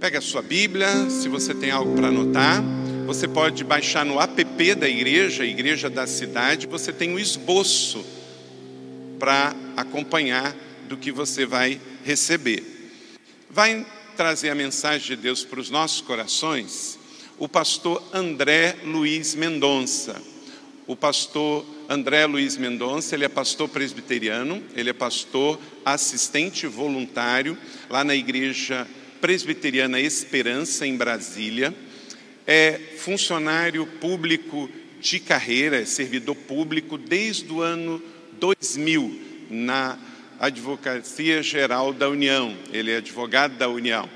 Pega a sua Bíblia, se você tem algo para anotar, você pode baixar no app da igreja, Igreja da Cidade, você tem um esboço para acompanhar do que você vai receber. Vai trazer a mensagem de Deus para os nossos corações o pastor André Luiz Mendonça. O pastor André Luiz Mendonça, ele é pastor presbiteriano, ele é pastor assistente voluntário lá na igreja presbiteriana Esperança em Brasília. É funcionário público de carreira, é servidor público desde o ano 2000 na Advocacia Geral da União. Ele é advogado da União.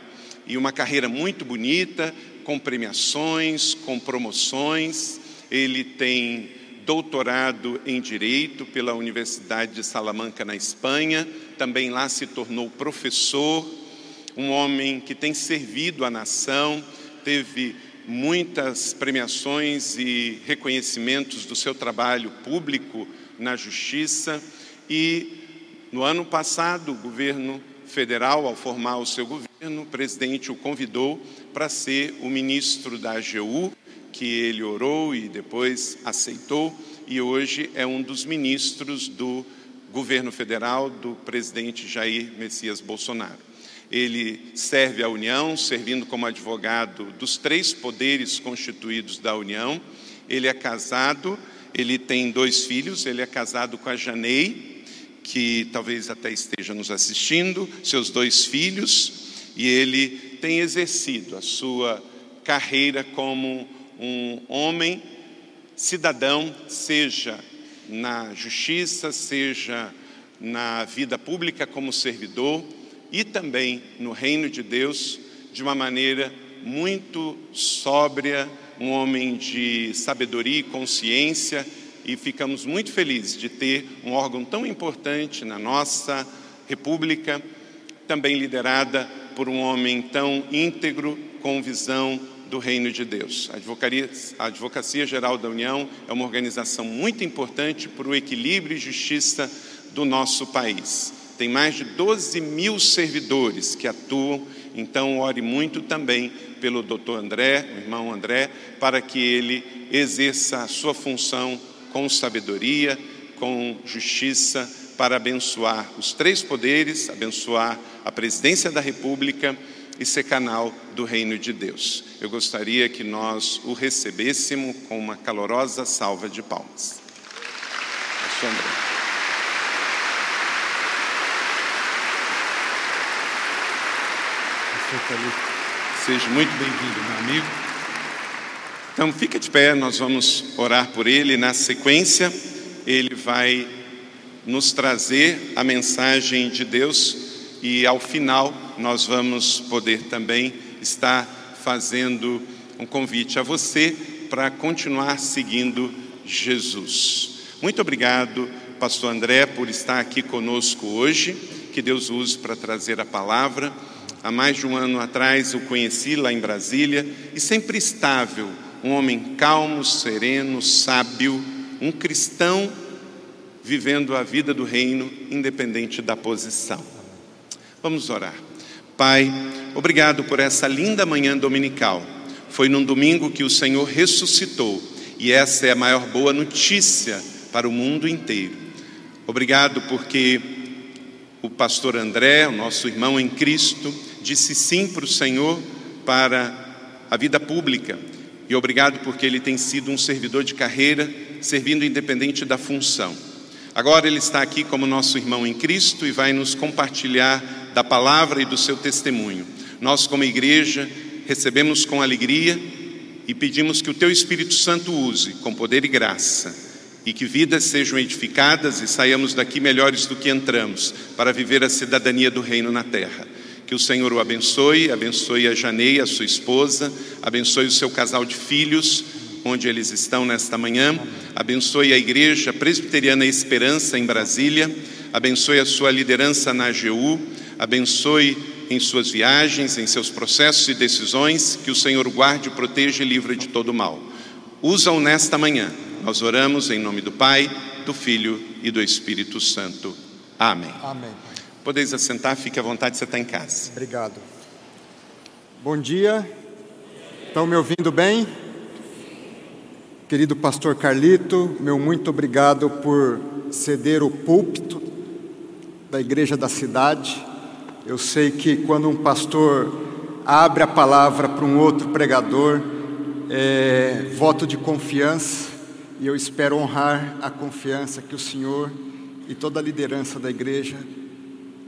E uma carreira muito bonita, com premiações, com promoções. Ele tem doutorado em Direito pela Universidade de Salamanca, na Espanha. Também lá se tornou professor. Um homem que tem servido a nação, teve muitas premiações e reconhecimentos do seu trabalho público na justiça e no ano passado o governo federal, ao formar o seu governo, o presidente o convidou para ser o ministro da AGU, que ele orou e depois aceitou, e hoje é um dos ministros do governo federal do presidente Jair Messias Bolsonaro. Ele serve a União, servindo como advogado dos três poderes constituídos da União. Ele é casado, ele tem dois filhos, ele é casado com a Janei, que talvez até esteja nos assistindo, seus dois filhos, e ele tem exercido a sua carreira como um homem cidadão, seja na justiça, seja na vida pública como servidor e também no reino de Deus de uma maneira muito sóbria, um homem de sabedoria e consciência e ficamos muito felizes de ter um órgão tão importante na nossa República, também liderada por um homem tão íntegro, com visão do reino de Deus. A Advocacia, a Advocacia Geral da União é uma organização muito importante para o equilíbrio e justiça do nosso país. Tem mais de 12 mil servidores que atuam, então ore muito também pelo doutor André, o irmão André, para que ele exerça a sua função com sabedoria, com justiça, para abençoar os três poderes, abençoar a presidência da República e ser canal do reino de Deus. Eu gostaria que nós o recebêssemos com uma calorosa salva de palmas. Pastor André. Seja muito bem-vindo, meu amigo. Então, fica de pé, nós vamos orar por ele. Na sequência, ele vai nos trazer a mensagem de Deus e, ao final, nós vamos poder também estar fazendo um convite a você para continuar seguindo Jesus. Muito obrigado, Pastor André, por estar aqui conosco hoje. Que Deus use para trazer a palavra. Há mais de um ano atrás o conheci lá em Brasília e sempre estável um homem calmo, sereno, sábio, um cristão vivendo a vida do reino, independente da posição. Vamos orar. Pai, obrigado por essa linda manhã dominical. Foi num domingo que o Senhor ressuscitou e essa é a maior boa notícia para o mundo inteiro. Obrigado porque o pastor André, nosso irmão em Cristo, disse sim para o Senhor para a vida pública e obrigado porque ele tem sido um servidor de carreira, servindo independente da função. Agora ele está aqui como nosso irmão em Cristo e vai nos compartilhar da palavra e do seu testemunho. Nós, como igreja, recebemos com alegria e pedimos que o teu Espírito Santo use com poder e graça e que vidas sejam edificadas e saiamos daqui melhores do que entramos para viver a cidadania do reino na terra. Que o Senhor o abençoe, abençoe a Janei, a sua esposa, abençoe o seu casal de filhos, onde eles estão nesta manhã, abençoe a Igreja Presbiteriana Esperança em Brasília, abençoe a sua liderança na AGU, abençoe em suas viagens, em seus processos e decisões, que o Senhor guarde, proteja e livre de todo mal. Usam nesta manhã. Nós oramos em nome do Pai, do Filho e do Espírito Santo. Amém. Amém. Podeis assentar, fique à vontade, você está em casa. Obrigado. Bom dia. Estão me ouvindo bem? Querido pastor Carlito, meu muito obrigado por ceder o púlpito da igreja da cidade. Eu sei que quando um pastor abre a palavra para um outro pregador, é voto de confiança, e eu espero honrar a confiança que o Senhor e toda a liderança da igreja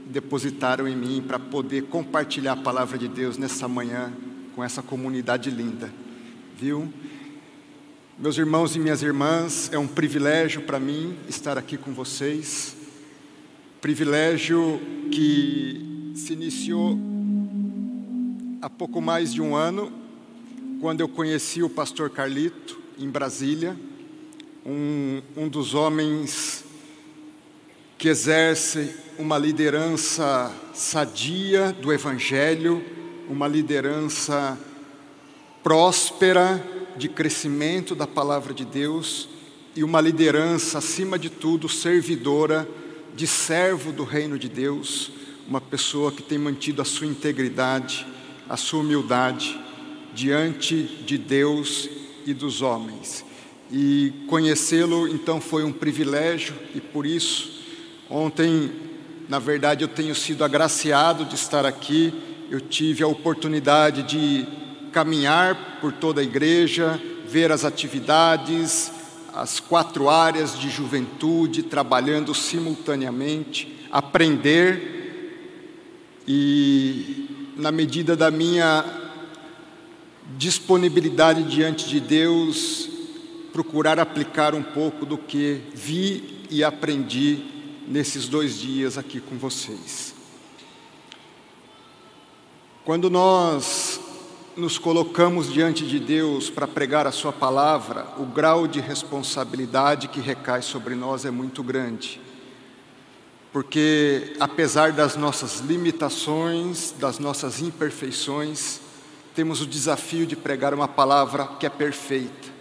depositaram em mim para poder compartilhar a palavra de Deus nessa manhã com essa comunidade linda, viu? Meus irmãos e minhas irmãs, é um privilégio para mim estar aqui com vocês, privilégio que se iniciou há pouco mais de um ano, quando eu conheci o pastor Carlito, em Brasília, um, um dos homens que exerce uma liderança sadia do Evangelho, uma liderança próspera de crescimento da palavra de Deus e uma liderança, acima de tudo, servidora, de servo do reino de Deus, uma pessoa que tem mantido a sua integridade, a sua humildade diante de Deus e dos homens. E conhecê-lo então foi um privilégio e por isso, ontem na verdade, eu tenho sido agraciado de estar aqui. Eu tive a oportunidade de caminhar por toda a igreja, ver as atividades, as quatro áreas de juventude trabalhando simultaneamente, aprender e, na medida da minha disponibilidade diante de Deus, procurar aplicar um pouco do que vi e aprendi nesses dois dias aqui com vocês. Quando nós nos colocamos diante de Deus para pregar a Sua palavra, o grau de responsabilidade que recai sobre nós é muito grande. Porque, apesar das nossas limitações, das nossas imperfeições, temos o desafio de pregar uma palavra que é perfeita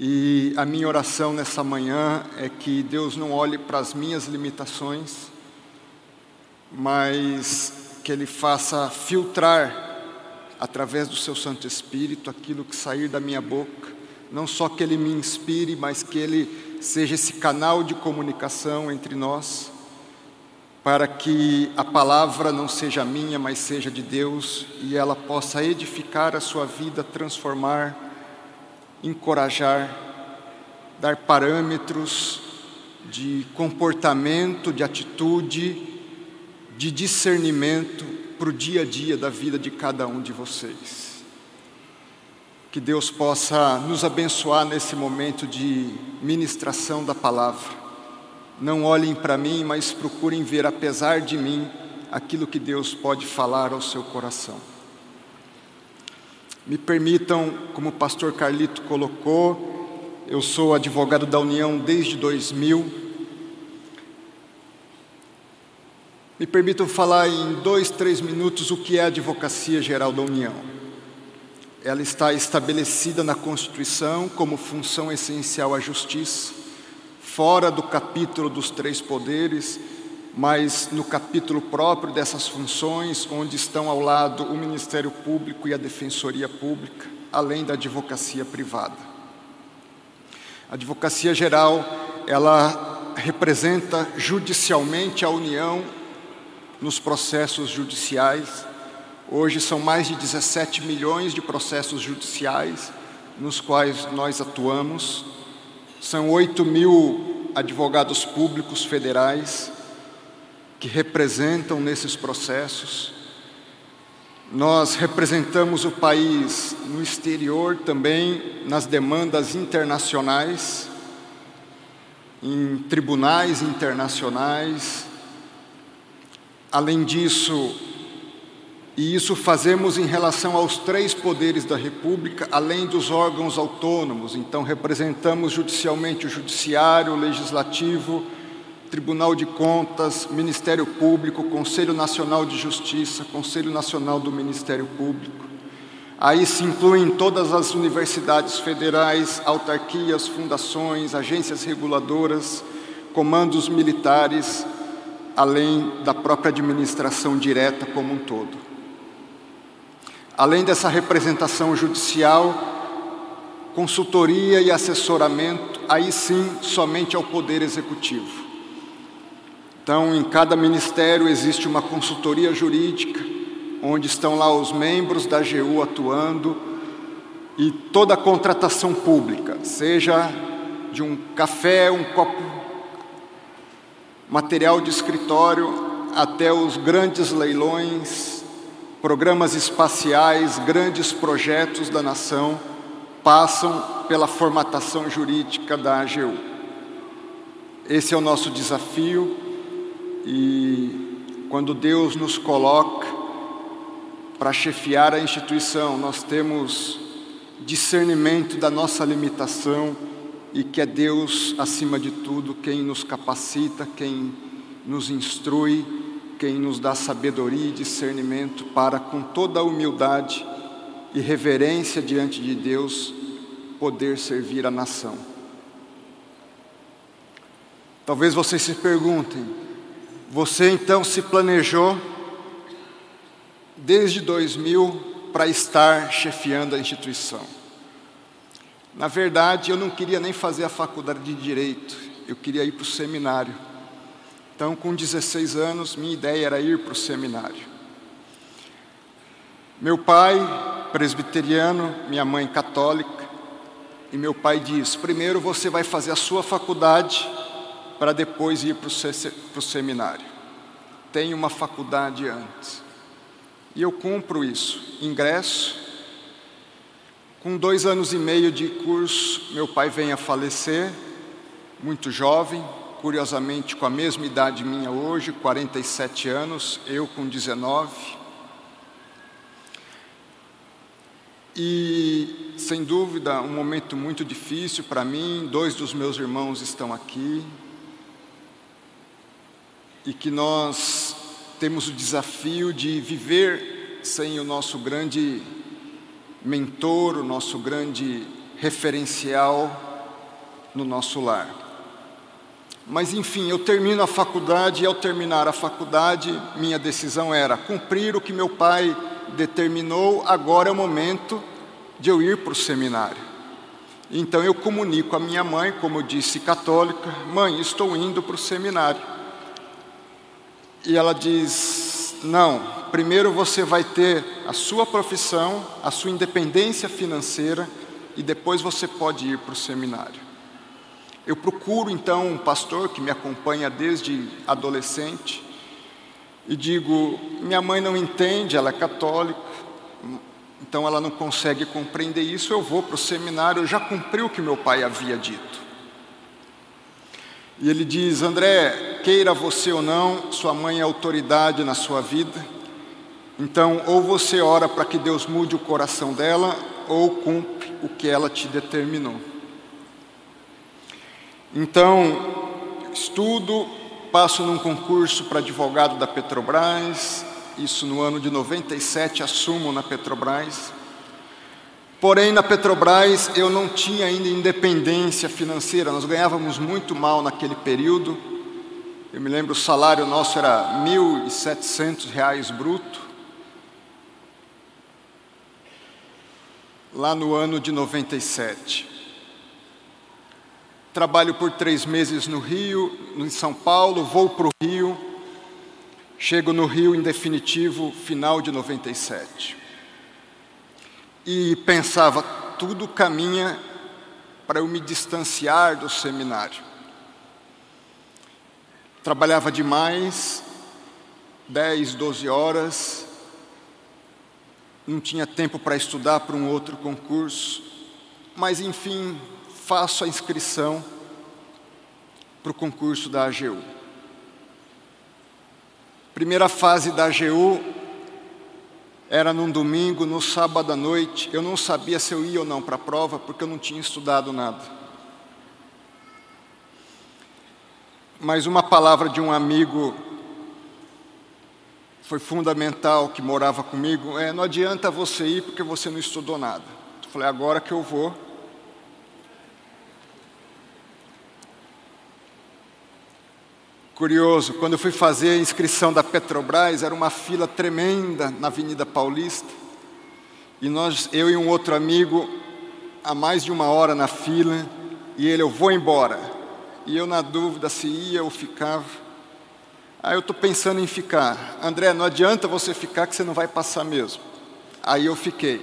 e a minha oração nessa manhã é que Deus não olhe para as minhas limitações, mas que Ele faça filtrar, através do Seu Santo Espírito, aquilo que sair da minha boca. Não só que Ele me inspire, mas que Ele seja esse canal de comunicação entre nós, para que a palavra não seja minha, mas seja de Deus e ela possa edificar a sua vida, transformar encorajar, dar parâmetros de comportamento, de atitude, de discernimento para o dia a dia da vida de cada um de vocês. Que Deus possa nos abençoar nesse momento de ministração da palavra. Não olhem para mim, mas procurem ver, apesar de mim, aquilo que Deus pode falar ao seu coração. Me permitam, como o pastor Carlito colocou, eu sou advogado da União desde 2000. Me permitam falar em dois, três minutos o que é a Advocacia Geral da União. Ela está estabelecida na Constituição como função essencial à justiça, fora do capítulo dos três poderes, mas no capítulo próprio dessas funções, onde estão ao lado o Ministério Público e a Defensoria Pública, além da advocacia privada. A advocacia geral, ela representa judicialmente a União nos processos judiciais. Hoje são mais de 17 milhões de processos judiciais nos quais nós atuamos. São 8 mil advogados públicos federais que representam nesses processos. Nós representamos o país no exterior também, nas demandas internacionais, em tribunais internacionais. Além disso, e isso fazemos em relação aos três poderes da República, além dos órgãos autônomos. Então, representamos judicialmente o Judiciário, o Legislativo, Tribunal de Contas, Ministério Público, Conselho Nacional de Justiça, Conselho Nacional do Ministério Público. Aí se incluem todas as universidades federais, autarquias, fundações, agências reguladoras, comandos militares, além da própria administração direta como um todo. além dessa representação judicial, consultoria e assessoramento, aí sim somente ao Poder Executivo. Então, em cada ministério existe uma consultoria jurídica, onde estão lá os membros da AGU atuando, e toda a contratação pública, seja de um café, um copo, material de escritório, até os grandes leilões, programas espaciais, grandes projetos da nação, passam pela formatação jurídica da AGU. Esse é o nosso desafio e quando Deus nos coloca para chefiar a instituição, nós temos discernimento da nossa limitação e que é Deus, acima de tudo, quem nos capacita, quem nos instrui, quem nos dá sabedoria e discernimento para, com toda a humildade e reverência diante de Deus, poder servir a nação. Talvez vocês se perguntem, você então se planejou desde 2000 para estar chefiando a instituição? Na verdade, eu não queria nem fazer a faculdade de direito, eu queria ir para o seminário. Então, com 16 anos, minha ideia era ir para o seminário. Meu pai, presbiteriano, minha mãe católica, e meu pai diz: primeiro você vai fazer a sua faculdade para depois ir para o seminário. Tem uma faculdade antes. E eu cumpro isso. Ingresso. Com dois anos e meio de curso, meu pai vem a falecer, muito jovem, curiosamente com a mesma idade minha hoje, 47 anos, eu com 19. E, sem dúvida, um momento muito difícil para mim. Dois dos meus irmãos estão aqui. E que nós temos o desafio de viver sem o nosso grande mentor, o nosso grande referencial no nosso lar. Mas enfim, eu termino a faculdade e ao terminar a faculdade, minha decisão era cumprir o que meu pai determinou, agora é o momento de eu ir para o seminário. Então eu comunico à minha mãe, como eu disse, católica: Mãe, estou indo para o seminário. E ela diz: Não, primeiro você vai ter a sua profissão, a sua independência financeira, e depois você pode ir para o seminário. Eu procuro então um pastor que me acompanha desde adolescente e digo: minha mãe não entende, ela é católica, então ela não consegue compreender isso. Eu vou para o seminário, eu já cumpri o que meu pai havia dito. E ele diz: André, queira você ou não, sua mãe é autoridade na sua vida. Então, ou você ora para que Deus mude o coração dela, ou cumpre o que ela te determinou. Então, estudo, passo num concurso para advogado da Petrobras, isso no ano de 97, assumo na Petrobras. Porém, na Petrobras eu não tinha ainda independência financeira, nós ganhávamos muito mal naquele período. Eu me lembro o salário nosso era R$ 1.700 bruto. Lá no ano de 97. Trabalho por três meses no Rio, em São Paulo, vou para o Rio, chego no Rio em definitivo, final de 97. E pensava, tudo caminha para eu me distanciar do seminário. Trabalhava demais, 10, 12 horas, não tinha tempo para estudar para um outro concurso, mas enfim, faço a inscrição para o concurso da AGU. Primeira fase da AGU era num domingo, no sábado à noite. Eu não sabia se eu ia ou não para a prova, porque eu não tinha estudado nada. Mas uma palavra de um amigo foi fundamental, que morava comigo, é, não adianta você ir porque você não estudou nada. Eu falei, agora que eu vou, Curioso, quando eu fui fazer a inscrição da Petrobras, era uma fila tremenda na Avenida Paulista. E nós, eu e um outro amigo, há mais de uma hora na fila, e ele, eu vou embora. E eu na dúvida se ia ou ficava. Aí eu estou pensando em ficar. André, não adianta você ficar que você não vai passar mesmo. Aí eu fiquei.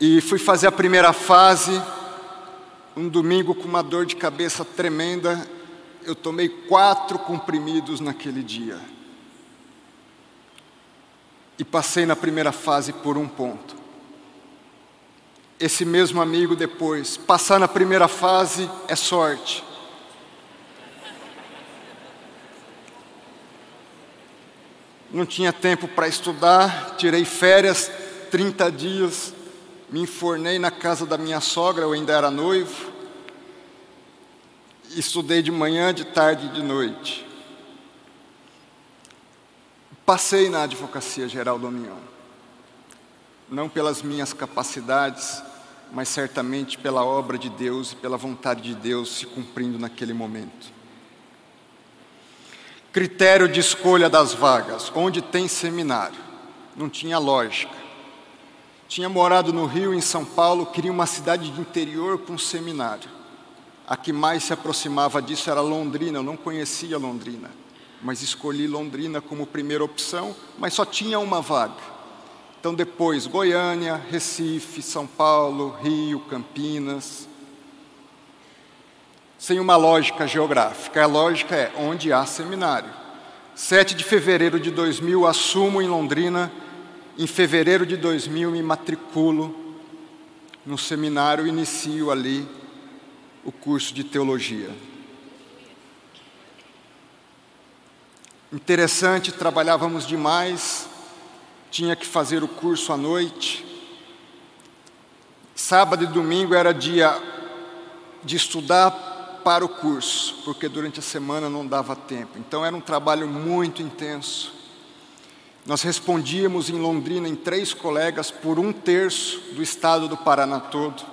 E fui fazer a primeira fase, um domingo com uma dor de cabeça tremenda. Eu tomei quatro comprimidos naquele dia. E passei na primeira fase por um ponto esse mesmo amigo depois. Passar na primeira fase é sorte. Não tinha tempo para estudar, tirei férias 30 dias, me infornei na casa da minha sogra, eu ainda era noivo. Estudei de manhã, de tarde e de noite. Passei na Advocacia Geral da União. Não pelas minhas capacidades, mas certamente pela obra de Deus e pela vontade de Deus se cumprindo naquele momento. Critério de escolha das vagas, onde tem seminário. Não tinha lógica. Tinha morado no Rio, em São Paulo, queria uma cidade de interior com seminário. A que mais se aproximava disso era Londrina, eu não conhecia Londrina, mas escolhi Londrina como primeira opção, mas só tinha uma vaga. Então, depois, Goiânia, Recife, São Paulo, Rio, Campinas. Sem uma lógica geográfica. A lógica é onde há seminário. 7 de fevereiro de 2000, assumo em Londrina. Em fevereiro de 2000, me matriculo no seminário, inicio ali o curso de teologia. Interessante, trabalhávamos demais, tinha que fazer o curso à noite. Sábado e domingo era dia de estudar para o curso, porque durante a semana não dava tempo. Então era um trabalho muito intenso. Nós respondíamos em Londrina em três colegas por um terço do estado do Paraná todo,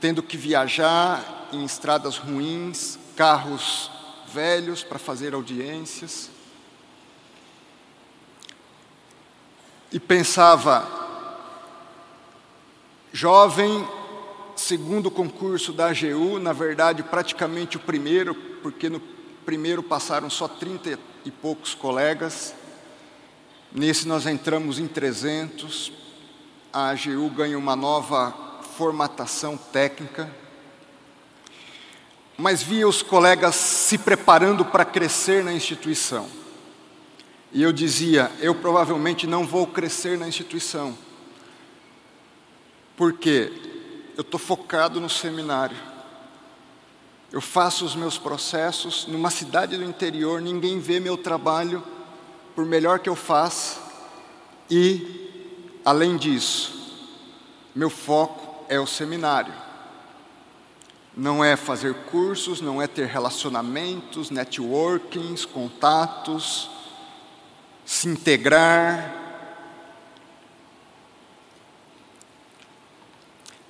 tendo que viajar em estradas ruins, carros velhos para fazer audiências. e pensava, jovem, segundo concurso da AGU, na verdade praticamente o primeiro, porque no primeiro passaram só 30 e poucos colegas, nesse nós entramos em 300, a AGU ganha uma nova formatação técnica, mas via os colegas se preparando para crescer na instituição. E eu dizia: eu provavelmente não vou crescer na instituição, porque eu estou focado no seminário. Eu faço os meus processos numa cidade do interior, ninguém vê meu trabalho, por melhor que eu faça, e, além disso, meu foco é o seminário. Não é fazer cursos, não é ter relacionamentos, networkings, contatos, se integrar.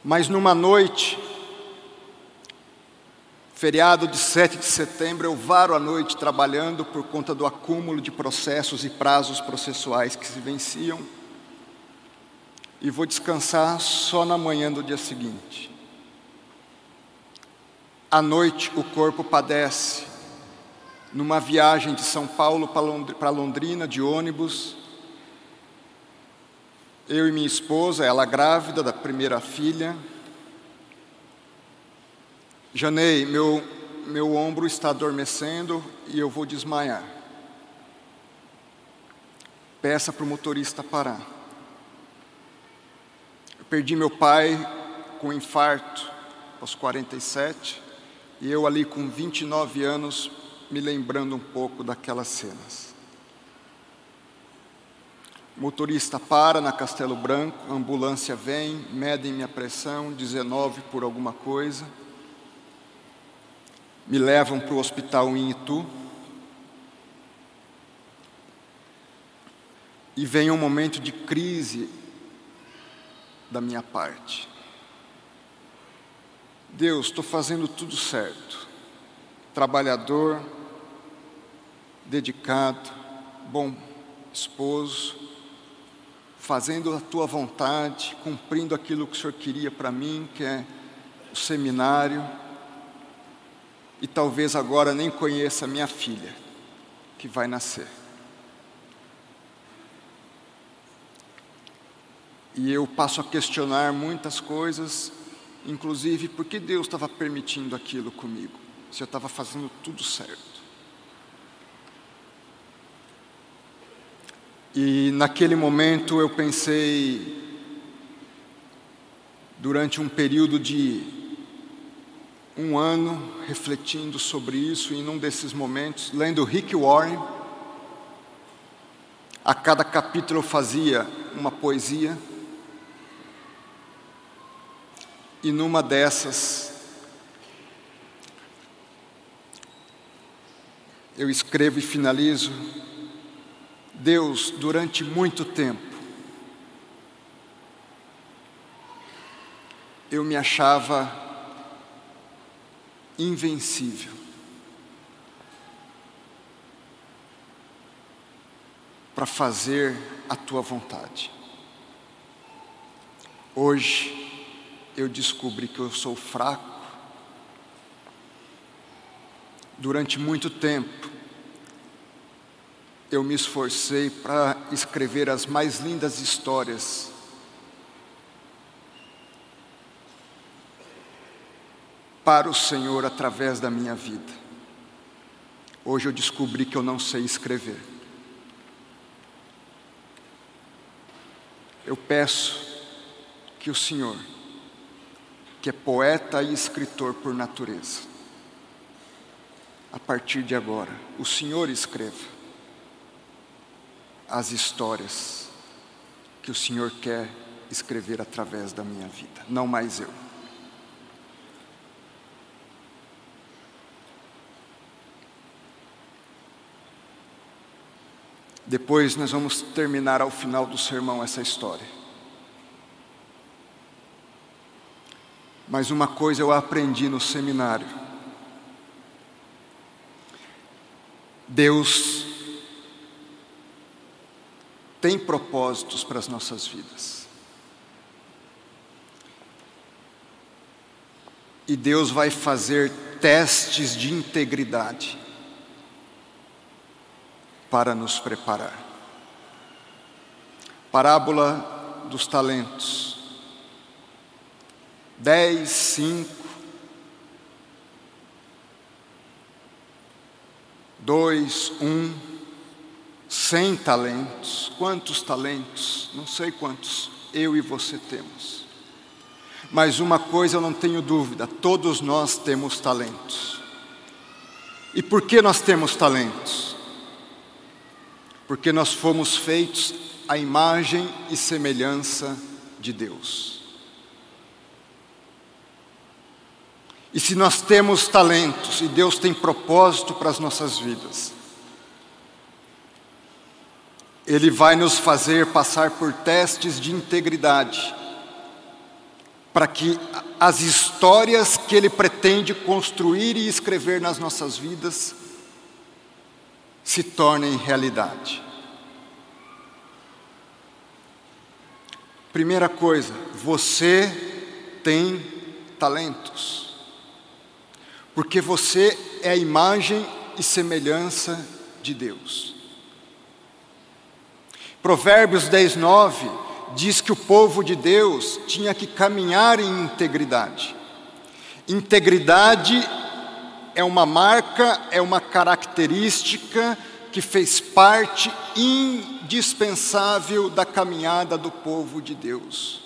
Mas numa noite, feriado de 7 de setembro, eu varo a noite trabalhando por conta do acúmulo de processos e prazos processuais que se venciam, e vou descansar só na manhã do dia seguinte. À noite o corpo padece, numa viagem de São Paulo para Londrina de ônibus. Eu e minha esposa, ela grávida da primeira filha. Janei, meu, meu ombro está adormecendo e eu vou desmaiar. Peça para o motorista parar. Eu perdi meu pai com infarto aos 47 e eu ali com 29 anos me lembrando um pouco daquelas cenas. Motorista para na Castelo Branco, ambulância vem, medem minha pressão, 19 por alguma coisa, me levam para o hospital em Itu, e vem um momento de crise da minha parte. Deus, estou fazendo tudo certo, trabalhador, dedicado, bom esposo, fazendo a tua vontade, cumprindo aquilo que o Senhor queria para mim, que é o seminário, e talvez agora nem conheça minha filha, que vai nascer. E eu passo a questionar muitas coisas, inclusive por que Deus estava permitindo aquilo comigo, se eu estava fazendo tudo certo. E naquele momento eu pensei, durante um período de um ano, refletindo sobre isso, e num desses momentos, lendo Rick Warren, a cada capítulo eu fazia uma poesia, e numa dessas, eu escrevo e finalizo. Deus, durante muito tempo, eu me achava invencível. Para fazer a tua vontade. Hoje, eu descobri que eu sou fraco. Durante muito tempo, eu me esforcei para escrever as mais lindas histórias. Para o Senhor através da minha vida. Hoje eu descobri que eu não sei escrever. Eu peço que o Senhor que é poeta e escritor por natureza. A partir de agora, o Senhor escreva as histórias que o Senhor quer escrever através da minha vida, não mais eu. Depois nós vamos terminar ao final do sermão essa história. Mas uma coisa eu aprendi no seminário: Deus tem propósitos para as nossas vidas. E Deus vai fazer testes de integridade para nos preparar. Parábola dos talentos dez, cinco, dois, um, cem talentos. Quantos talentos? Não sei quantos eu e você temos. Mas uma coisa eu não tenho dúvida: todos nós temos talentos. E por que nós temos talentos? Porque nós fomos feitos à imagem e semelhança de Deus. E se nós temos talentos e Deus tem propósito para as nossas vidas, Ele vai nos fazer passar por testes de integridade, para que as histórias que Ele pretende construir e escrever nas nossas vidas se tornem realidade. Primeira coisa, você tem talentos porque você é a imagem e semelhança de Deus. Provérbios 10, 9 diz que o povo de Deus tinha que caminhar em integridade. Integridade é uma marca, é uma característica que fez parte indispensável da caminhada do povo de Deus.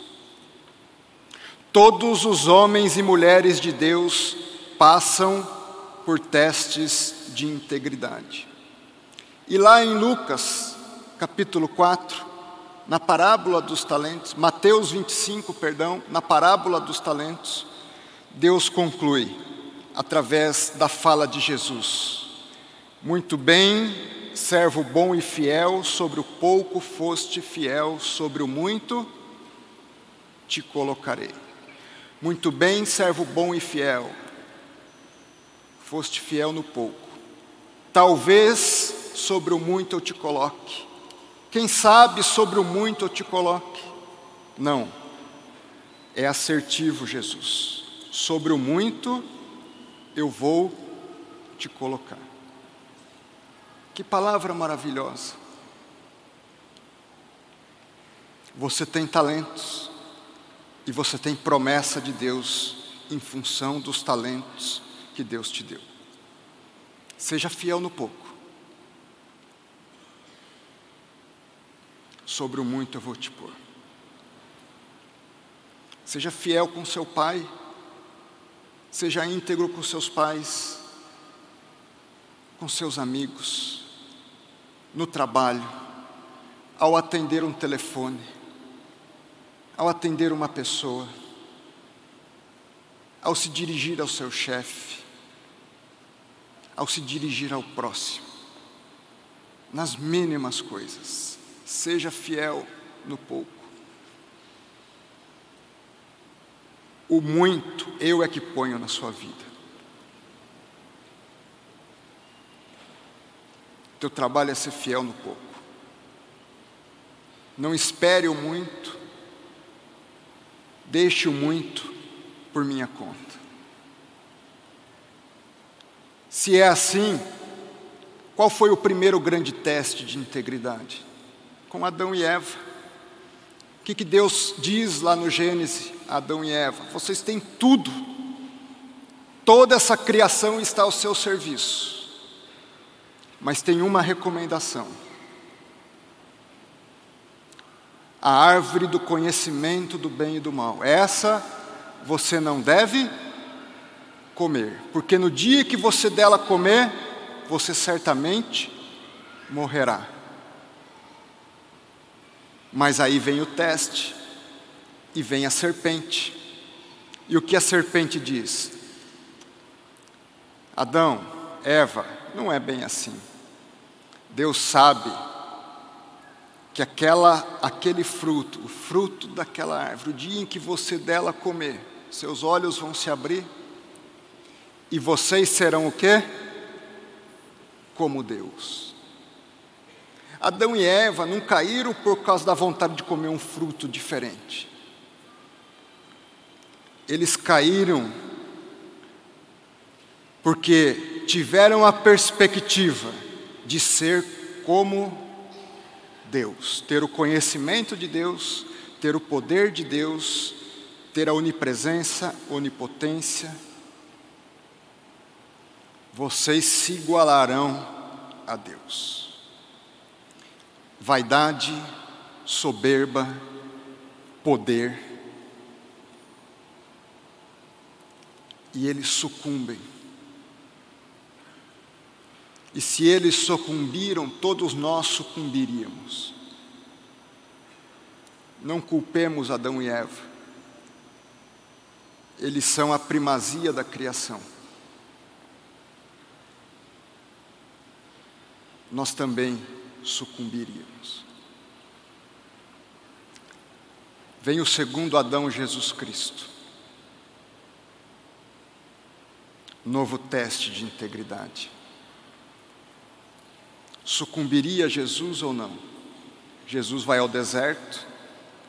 Todos os homens e mulheres de Deus passam por testes de integridade. E lá em Lucas, capítulo 4, na parábola dos talentos, Mateus 25, perdão, na parábola dos talentos, Deus conclui através da fala de Jesus: Muito bem, servo bom e fiel, sobre o pouco foste fiel, sobre o muito te colocarei. Muito bem, servo bom e fiel foste fiel no pouco. Talvez sobre o muito eu te coloque. Quem sabe sobre o muito eu te coloque. Não, é assertivo, Jesus. Sobre o muito eu vou te colocar. Que palavra maravilhosa. Você tem talentos e você tem promessa de Deus em função dos talentos que Deus te deu. Seja fiel no pouco. Sobre o muito eu vou te pôr. Seja fiel com seu pai. Seja íntegro com seus pais, com seus amigos, no trabalho, ao atender um telefone, ao atender uma pessoa, ao se dirigir ao seu chefe, ao se dirigir ao próximo, nas mínimas coisas. Seja fiel no pouco. O muito eu é que ponho na sua vida. Teu trabalho é ser fiel no pouco. Não espere o muito, deixe o muito por minha conta. Se é assim, qual foi o primeiro grande teste de integridade? Com Adão e Eva. O que, que Deus diz lá no Gênesis, Adão e Eva? Vocês têm tudo, toda essa criação está ao seu serviço, mas tem uma recomendação: a árvore do conhecimento do bem e do mal. Essa você não deve comer, porque no dia que você dela comer, você certamente morrerá. Mas aí vem o teste, e vem a serpente. E o que a serpente diz? Adão, Eva, não é bem assim. Deus sabe que aquela, aquele fruto, o fruto daquela árvore, o dia em que você dela comer, seus olhos vão se abrir e vocês serão o quê? Como Deus. Adão e Eva não caíram por causa da vontade de comer um fruto diferente. Eles caíram porque tiveram a perspectiva de ser como Deus, ter o conhecimento de Deus, ter o poder de Deus, ter a onipresença, onipotência vocês se igualarão a Deus. Vaidade, soberba, poder, e eles sucumbem. E se eles sucumbiram, todos nós sucumbiríamos. Não culpemos Adão e Eva. Eles são a primazia da criação. nós também sucumbiríamos. Vem o segundo Adão, Jesus Cristo. Novo teste de integridade. Sucumbiria Jesus ou não? Jesus vai ao deserto,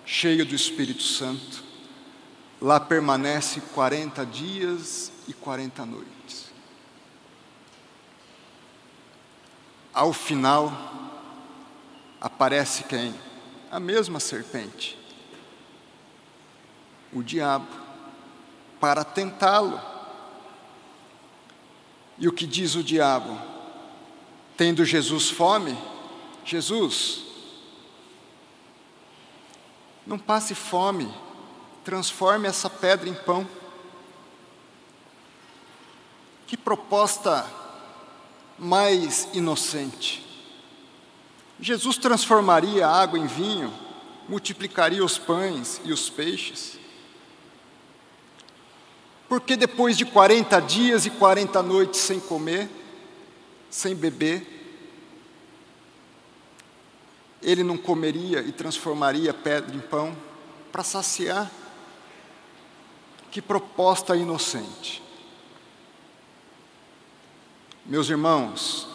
cheio do Espírito Santo, lá permanece 40 dias e 40 noites. Ao final, aparece quem? A mesma serpente, o diabo, para tentá-lo. E o que diz o diabo? Tendo Jesus fome, Jesus, não passe fome, transforme essa pedra em pão. Que proposta mais inocente. Jesus transformaria a água em vinho, multiplicaria os pães e os peixes. Porque depois de 40 dias e 40 noites sem comer, sem beber, ele não comeria e transformaria pedra em pão para saciar? Que proposta inocente. Meus irmãos,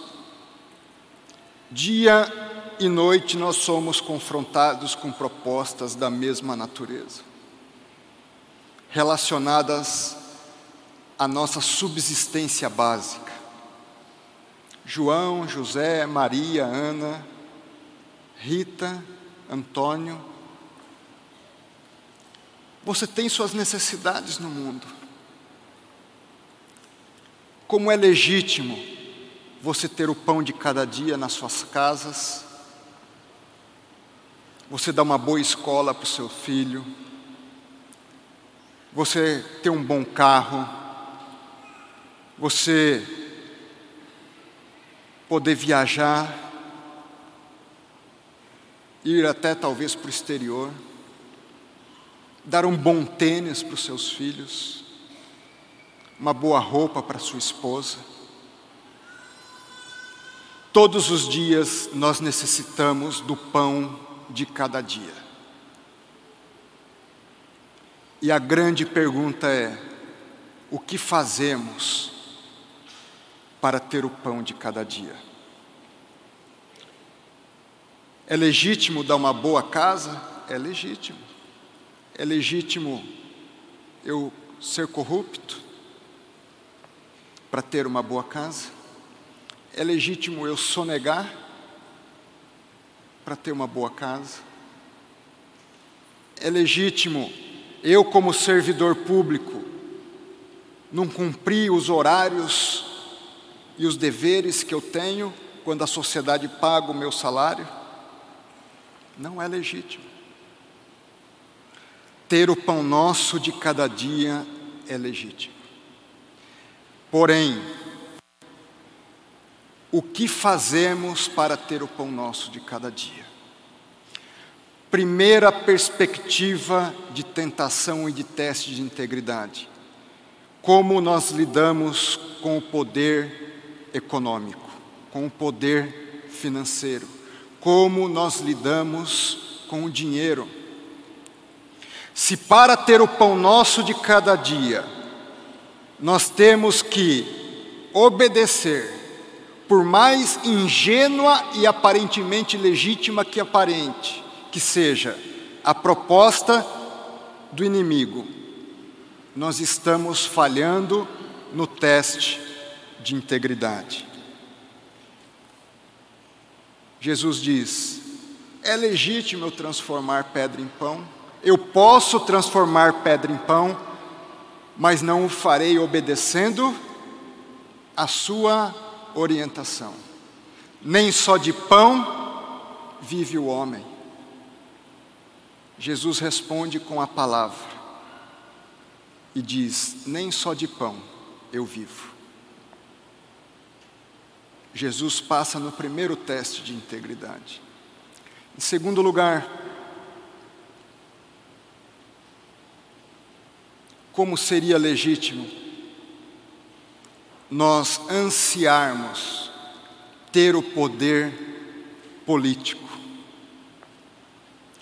Dia e noite nós somos confrontados com propostas da mesma natureza, relacionadas à nossa subsistência básica. João, José, Maria, Ana, Rita, Antônio, você tem suas necessidades no mundo. Como é legítimo você ter o pão de cada dia nas suas casas, você dar uma boa escola para o seu filho, você ter um bom carro, você poder viajar, ir até talvez para o exterior. Dar um bom tênis para os seus filhos, uma boa roupa para sua esposa. Todos os dias nós necessitamos do pão de cada dia. E a grande pergunta é: o que fazemos para ter o pão de cada dia? É legítimo dar uma boa casa? É legítimo. É legítimo eu ser corrupto para ter uma boa casa? É legítimo eu sonegar para ter uma boa casa? É legítimo eu, como servidor público, não cumprir os horários e os deveres que eu tenho quando a sociedade paga o meu salário? Não é legítimo. Ter o pão nosso de cada dia é legítimo. Porém, o que fazemos para ter o pão nosso de cada dia? Primeira perspectiva de tentação e de teste de integridade. Como nós lidamos com o poder econômico, com o poder financeiro, como nós lidamos com o dinheiro. Se para ter o pão nosso de cada dia, nós temos que obedecer, por mais ingênua e aparentemente legítima que aparente, que seja a proposta do inimigo, nós estamos falhando no teste de integridade. Jesus diz: é legítimo eu transformar pedra em pão? Eu posso transformar pedra em pão, mas não o farei obedecendo a sua orientação. Nem só de pão vive o homem. Jesus responde com a palavra e diz: Nem só de pão eu vivo. Jesus passa no primeiro teste de integridade. Em segundo lugar, como seria legítimo nós ansiarmos ter o poder político.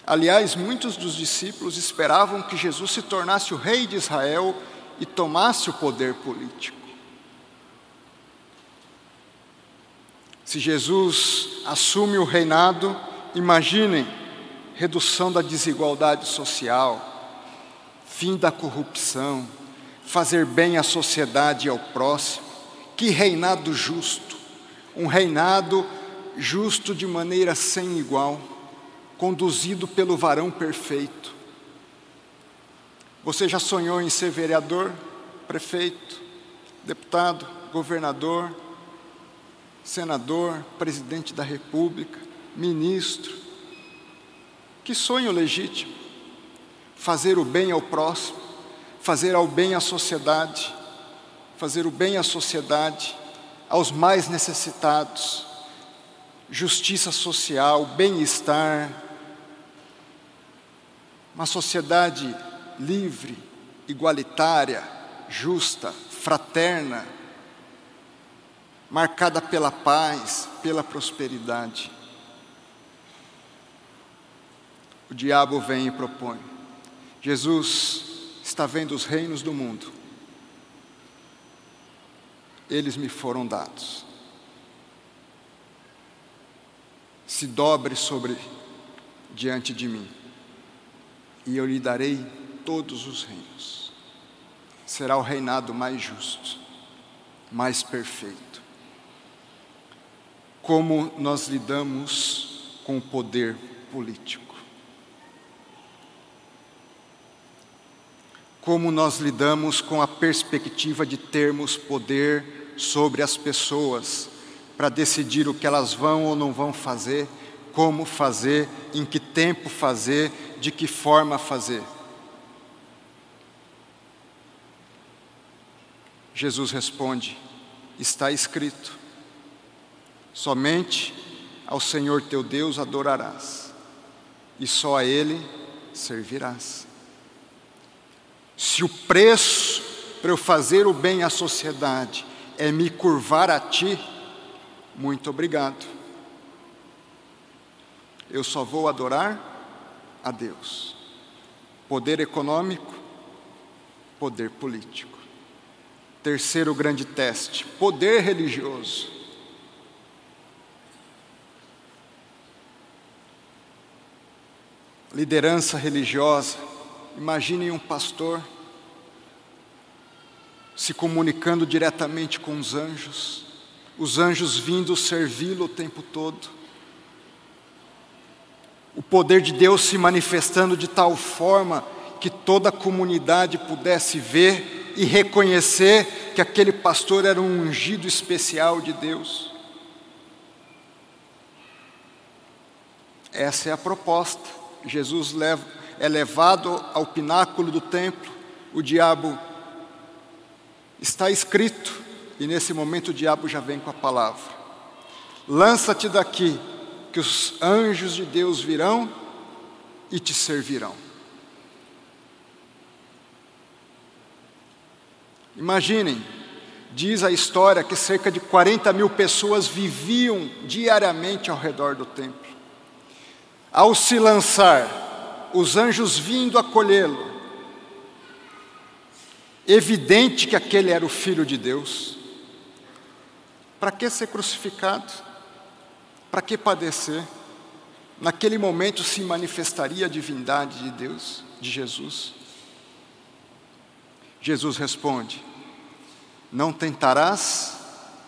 Aliás, muitos dos discípulos esperavam que Jesus se tornasse o rei de Israel e tomasse o poder político. Se Jesus assume o reinado, imaginem redução da desigualdade social, fim da corrupção, fazer bem à sociedade e ao próximo. Que reinado justo, um reinado justo de maneira sem igual, conduzido pelo varão perfeito. Você já sonhou em ser vereador, prefeito, deputado, governador, senador, presidente da República, ministro? Que sonho legítimo fazer o bem ao próximo, fazer ao bem à sociedade, fazer o bem à sociedade, aos mais necessitados, justiça social, bem-estar, uma sociedade livre, igualitária, justa, fraterna, marcada pela paz, pela prosperidade. O diabo vem e propõe Jesus está vendo os reinos do mundo. Eles me foram dados. se dobre sobre diante de mim, e eu lhe darei todos os reinos. Será o reinado mais justo, mais perfeito. Como nós lidamos com o poder político? Como nós lidamos com a perspectiva de termos poder sobre as pessoas para decidir o que elas vão ou não vão fazer, como fazer, em que tempo fazer, de que forma fazer. Jesus responde: Está escrito, somente ao Senhor teu Deus adorarás, e só a Ele servirás. Se o preço para eu fazer o bem à sociedade é me curvar a Ti, muito obrigado. Eu só vou adorar a Deus. Poder econômico, poder político. Terceiro grande teste: poder religioso. Liderança religiosa. Imaginem um pastor se comunicando diretamente com os anjos os anjos vindo servi-lo o tempo todo. O poder de Deus se manifestando de tal forma que toda a comunidade pudesse ver e reconhecer que aquele pastor era um ungido especial de Deus. Essa é a proposta. Jesus é levado ao pináculo do templo, o diabo está escrito, e nesse momento o diabo já vem com a palavra: lança-te daqui, que os anjos de Deus virão e te servirão. Imaginem, diz a história que cerca de 40 mil pessoas viviam diariamente ao redor do templo. Ao se lançar, os anjos vindo acolhê-lo, evidente que aquele era o filho de Deus, para que ser crucificado? Para que padecer? Naquele momento se manifestaria a divindade de Deus, de Jesus. Jesus responde: Não tentarás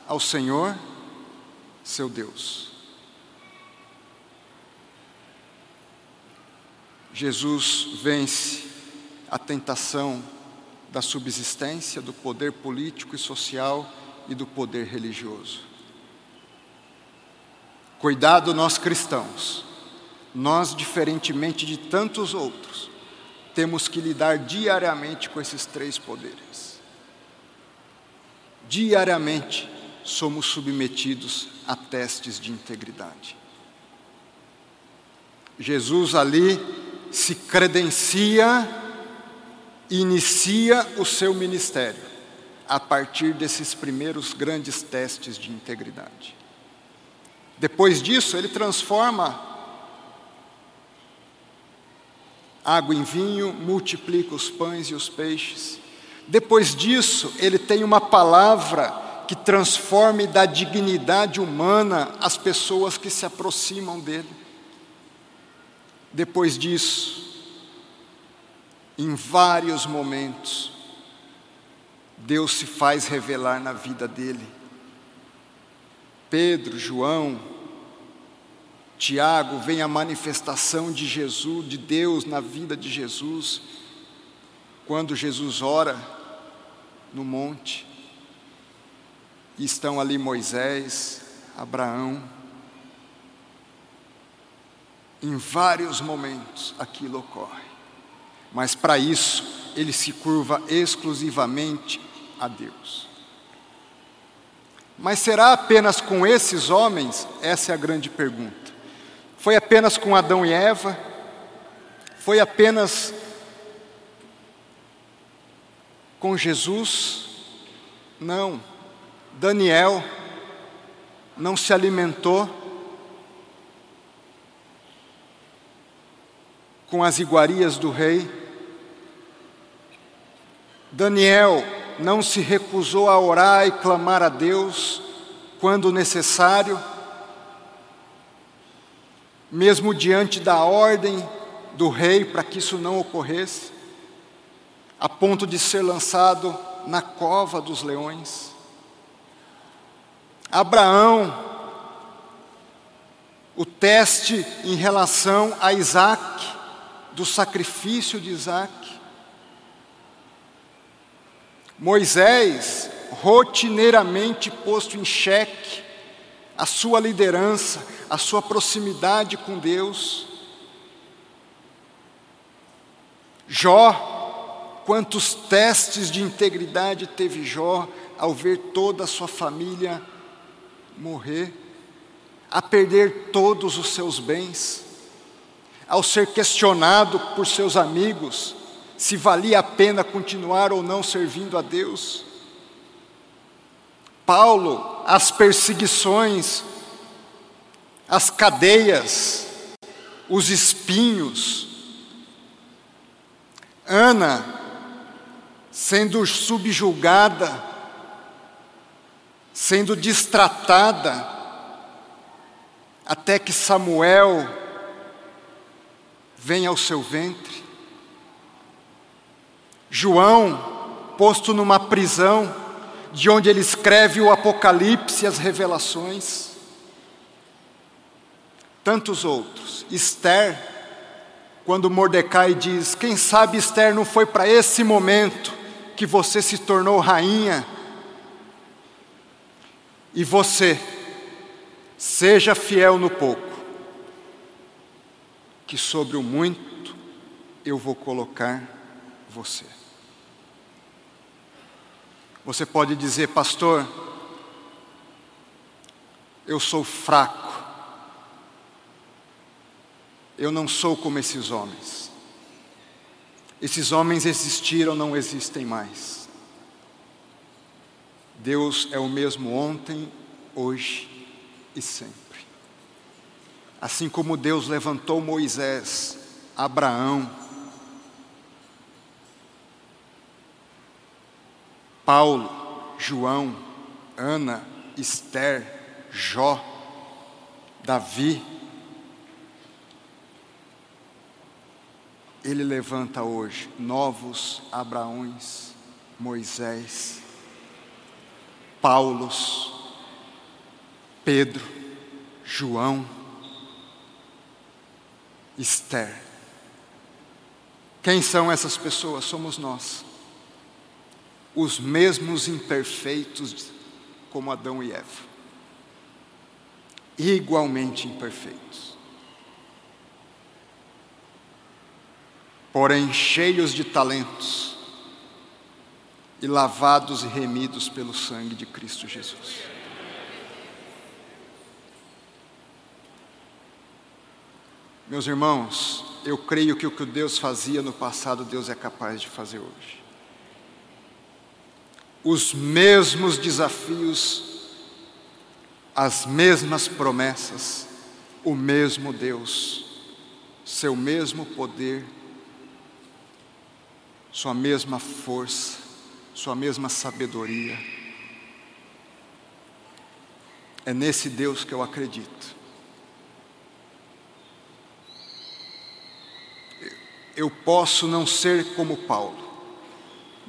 ao Senhor, seu Deus. Jesus vence a tentação da subsistência, do poder político e social e do poder religioso. Cuidado, nós cristãos, nós, diferentemente de tantos outros, temos que lidar diariamente com esses três poderes. Diariamente somos submetidos a testes de integridade. Jesus ali se credencia inicia o seu ministério a partir desses primeiros grandes testes de integridade. Depois disso, ele transforma água em vinho, multiplica os pães e os peixes. Depois disso, ele tem uma palavra que transforme da dignidade humana as pessoas que se aproximam dele. Depois disso, em vários momentos, Deus se faz revelar na vida dele. Pedro, João, Tiago, vem a manifestação de Jesus, de Deus na vida de Jesus, quando Jesus ora no monte, e estão ali Moisés, Abraão, em vários momentos aquilo ocorre, mas para isso ele se curva exclusivamente a Deus. Mas será apenas com esses homens? Essa é a grande pergunta. Foi apenas com Adão e Eva? Foi apenas com Jesus? Não. Daniel não se alimentou com as iguarias do rei. Daniel não se recusou a orar e clamar a Deus quando necessário. mesmo diante da ordem do rei para que isso não ocorresse, a ponto de ser lançado na cova dos leões. Abraão, o teste em relação a Isaac, do sacrifício de Isaac. Moisés, rotineiramente posto em xeque, a sua liderança, a sua proximidade com Deus. Jó, quantos testes de integridade teve Jó ao ver toda a sua família morrer, a perder todos os seus bens, ao ser questionado por seus amigos se valia a pena continuar ou não servindo a Deus. Paulo, as perseguições, as cadeias, os espinhos. Ana, sendo subjulgada, sendo distratada, até que Samuel vem ao seu ventre. João, posto numa prisão, de onde ele escreve o Apocalipse e as revelações. Tantos outros. Esther, quando Mordecai diz: Quem sabe, Esther, não foi para esse momento que você se tornou rainha. E você, seja fiel no pouco, que sobre o muito eu vou colocar você. Você pode dizer, pastor, eu sou fraco, eu não sou como esses homens. Esses homens existiram, não existem mais. Deus é o mesmo ontem, hoje e sempre. Assim como Deus levantou Moisés, Abraão, Paulo, João, Ana, Esther, Jó, Davi, ele levanta hoje novos Abraões, Moisés, Paulos, Pedro, João, Esther. Quem são essas pessoas? Somos nós os mesmos imperfeitos como Adão e Eva, igualmente imperfeitos, porém cheios de talentos e lavados e remidos pelo sangue de Cristo Jesus. Meus irmãos, eu creio que o que Deus fazia no passado, Deus é capaz de fazer hoje os mesmos desafios, as mesmas promessas, o mesmo Deus, seu mesmo poder, sua mesma força, sua mesma sabedoria. É nesse Deus que eu acredito. Eu posso não ser como Paulo,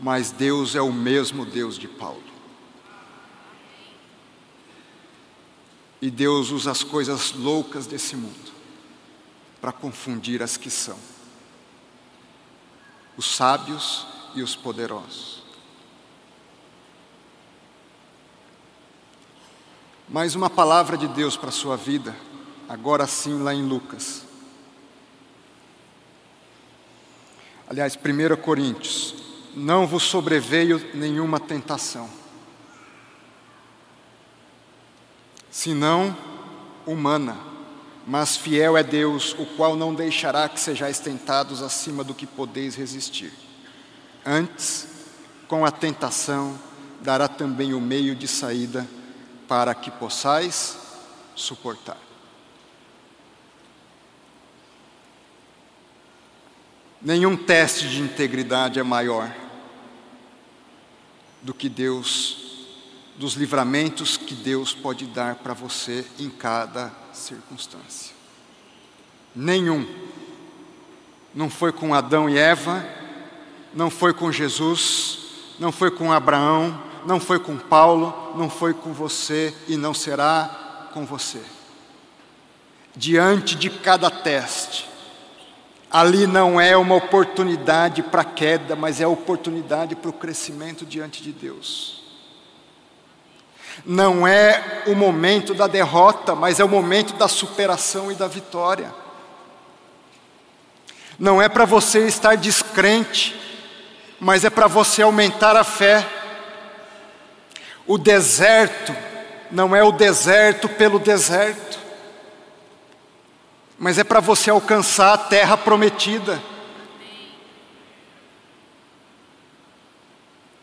mas Deus é o mesmo Deus de Paulo. E Deus usa as coisas loucas desse mundo para confundir as que são, os sábios e os poderosos. Mais uma palavra de Deus para a sua vida, agora sim lá em Lucas. Aliás, 1 Coríntios não vos sobreveio nenhuma tentação, senão humana, mas fiel é Deus, o qual não deixará que sejais tentados acima do que podeis resistir. Antes, com a tentação, dará também o meio de saída para que possais suportar. Nenhum teste de integridade é maior do que Deus, dos livramentos que Deus pode dar para você em cada circunstância. Nenhum. Não foi com Adão e Eva, não foi com Jesus, não foi com Abraão, não foi com Paulo, não foi com você e não será com você. Diante de cada teste, ali não é uma oportunidade para queda, mas é oportunidade para o crescimento diante de Deus. Não é o momento da derrota, mas é o momento da superação e da vitória. Não é para você estar descrente, mas é para você aumentar a fé. O deserto não é o deserto pelo deserto, mas é para você alcançar a terra prometida.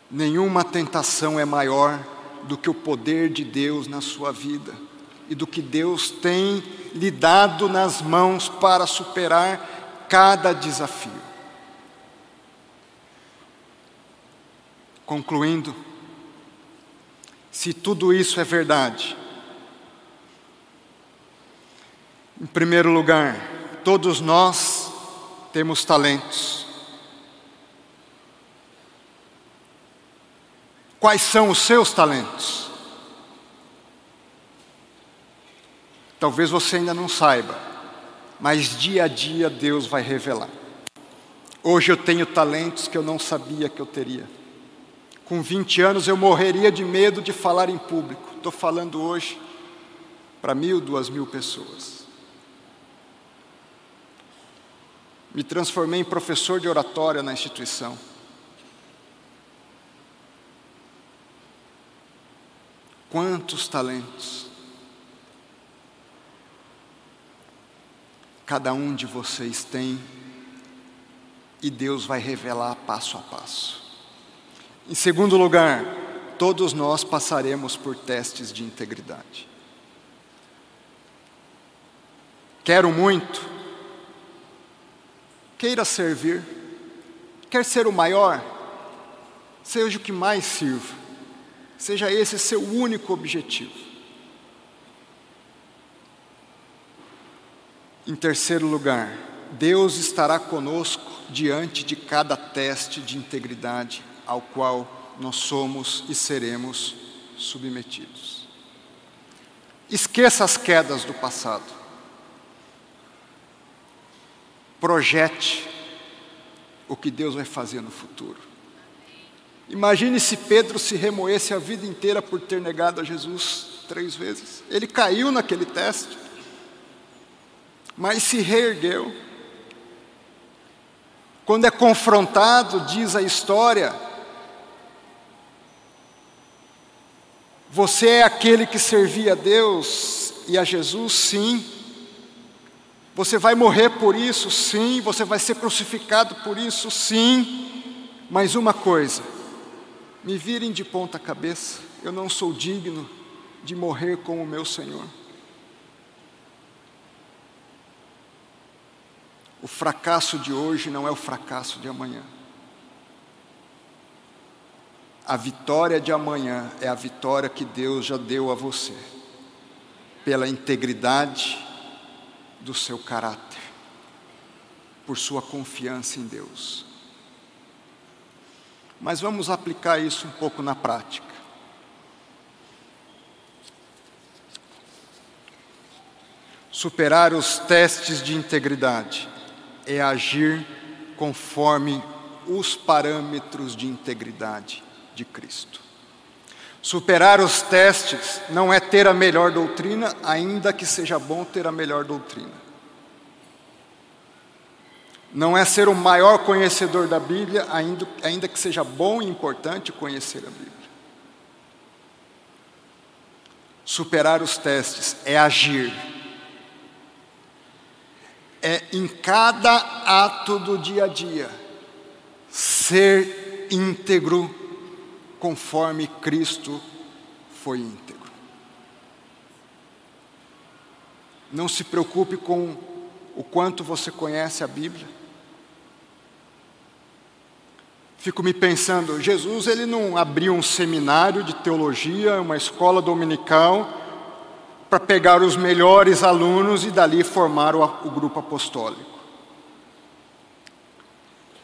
Nenhuma tentação é maior do que o poder de Deus na sua vida e do que Deus tem lhe dado nas mãos para superar cada desafio. Concluindo, se tudo isso é verdade, em primeiro lugar, todos nós temos talentos. Quais são os seus talentos? Talvez você ainda não saiba, mas dia a dia Deus vai revelar. Hoje eu tenho talentos que eu não sabia que eu teria. Com 20 anos eu morreria de medo de falar em público. Estou falando hoje para mil, duas mil pessoas. Me transformei em professor de oratória na instituição. Quantos talentos cada um de vocês tem e Deus vai revelar passo a passo. Em segundo lugar, todos nós passaremos por testes de integridade. Quero muito, queira servir, quer ser o maior, seja o que mais sirva. Seja esse seu único objetivo. Em terceiro lugar, Deus estará conosco diante de cada teste de integridade ao qual nós somos e seremos submetidos. Esqueça as quedas do passado. Projete o que Deus vai fazer no futuro. Imagine se Pedro se remoesse a vida inteira por ter negado a Jesus três vezes. Ele caiu naquele teste, mas se reergueu. Quando é confrontado, diz a história, você é aquele que servia a Deus e a Jesus, sim. Você vai morrer por isso, sim. Você vai ser crucificado por isso, sim. Mas uma coisa, me virem de ponta cabeça, eu não sou digno de morrer com o meu Senhor. O fracasso de hoje não é o fracasso de amanhã. A vitória de amanhã é a vitória que Deus já deu a você, pela integridade do seu caráter, por sua confiança em Deus. Mas vamos aplicar isso um pouco na prática. Superar os testes de integridade é agir conforme os parâmetros de integridade de Cristo. Superar os testes não é ter a melhor doutrina, ainda que seja bom ter a melhor doutrina não é ser o maior conhecedor da Bíblia, ainda, ainda que seja bom e importante conhecer a Bíblia. Superar os testes é agir, é em cada ato do dia a dia ser íntegro conforme Cristo foi íntegro. Não se preocupe com o quanto você conhece a Bíblia. Fico me pensando, Jesus ele não abriu um seminário de teologia, uma escola dominical, para pegar os melhores alunos e dali formar o, o grupo apostólico.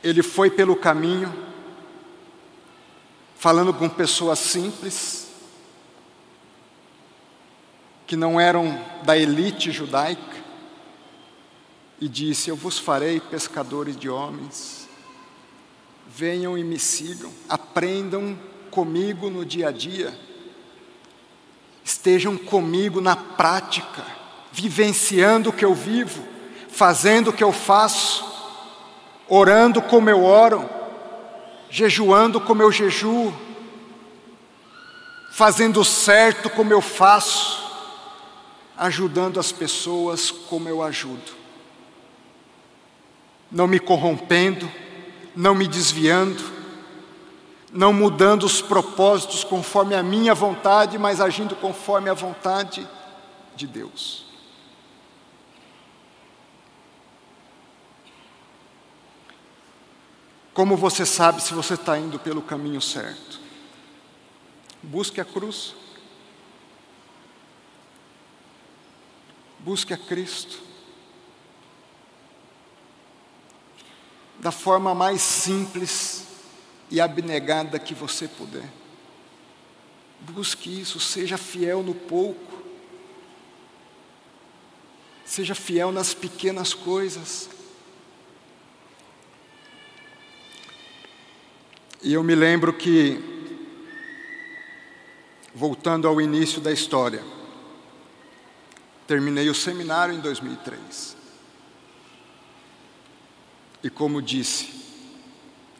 Ele foi pelo caminho, falando com pessoas simples, que não eram da elite judaica, e disse: Eu vos farei pescadores de homens. Venham e me sigam, aprendam comigo no dia a dia, estejam comigo na prática, vivenciando o que eu vivo, fazendo o que eu faço, orando como eu oro, jejuando como eu jejuo, fazendo certo como eu faço, ajudando as pessoas como eu ajudo não me corrompendo, não me desviando, não mudando os propósitos conforme a minha vontade, mas agindo conforme a vontade de Deus. Como você sabe se você está indo pelo caminho certo? Busque a cruz. Busque a Cristo. da forma mais simples e abnegada que você puder. Busque isso, seja fiel no pouco, seja fiel nas pequenas coisas. E eu me lembro que, voltando ao início da história, terminei o seminário em 2003. E como disse,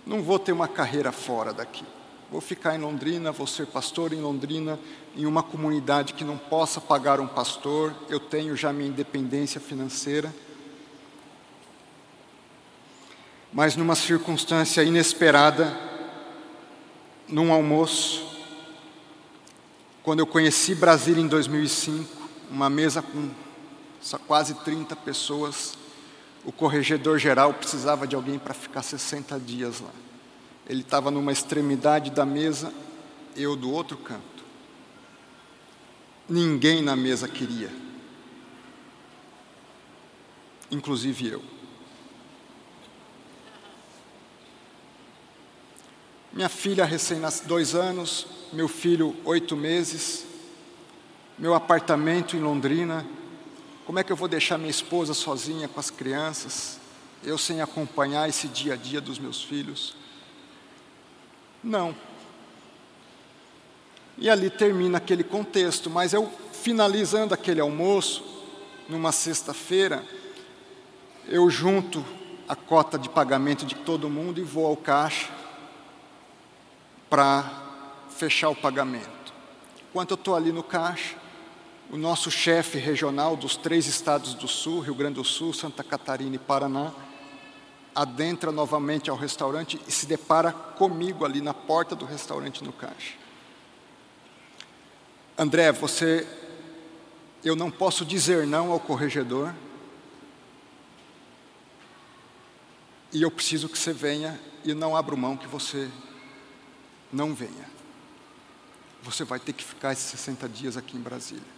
não vou ter uma carreira fora daqui. Vou ficar em Londrina, vou ser pastor em Londrina, em uma comunidade que não possa pagar um pastor. Eu tenho já minha independência financeira. Mas numa circunstância inesperada, num almoço, quando eu conheci Brasília em 2005, uma mesa com quase 30 pessoas, o corregedor geral precisava de alguém para ficar 60 dias lá. Ele estava numa extremidade da mesa, eu do outro canto. Ninguém na mesa queria, inclusive eu. Minha filha recém-nascida, dois anos, meu filho, oito meses, meu apartamento em Londrina, como é que eu vou deixar minha esposa sozinha com as crianças? Eu sem acompanhar esse dia a dia dos meus filhos? Não. E ali termina aquele contexto, mas eu finalizando aquele almoço, numa sexta-feira, eu junto a cota de pagamento de todo mundo e vou ao caixa para fechar o pagamento. Enquanto eu estou ali no caixa, o nosso chefe regional dos três estados do Sul, Rio Grande do Sul, Santa Catarina e Paraná, adentra novamente ao restaurante e se depara comigo ali na porta do restaurante no caixa. André, você, eu não posso dizer não ao corregedor, e eu preciso que você venha e não abra mão que você não venha. Você vai ter que ficar esses 60 dias aqui em Brasília.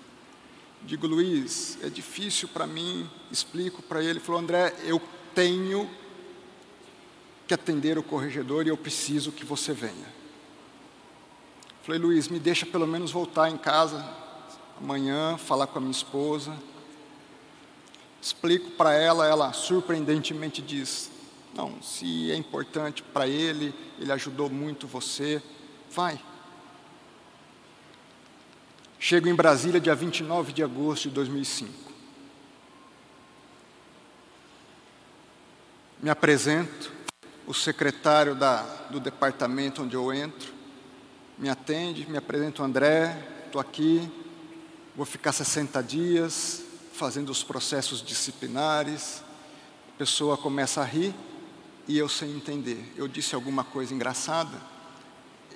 Digo, Luiz, é difícil para mim, explico para ele. Ele falou, André, eu tenho que atender o corregedor e eu preciso que você venha. Falei, Luiz, me deixa pelo menos voltar em casa amanhã, falar com a minha esposa. Explico para ela, ela surpreendentemente diz: Não, se é importante para ele, ele ajudou muito você, vai. Chego em Brasília dia 29 de agosto de 2005. Me apresento, o secretário da, do departamento onde eu entro me atende, me apresento André, estou aqui, vou ficar 60 dias fazendo os processos disciplinares. A pessoa começa a rir e eu sem entender. Eu disse alguma coisa engraçada?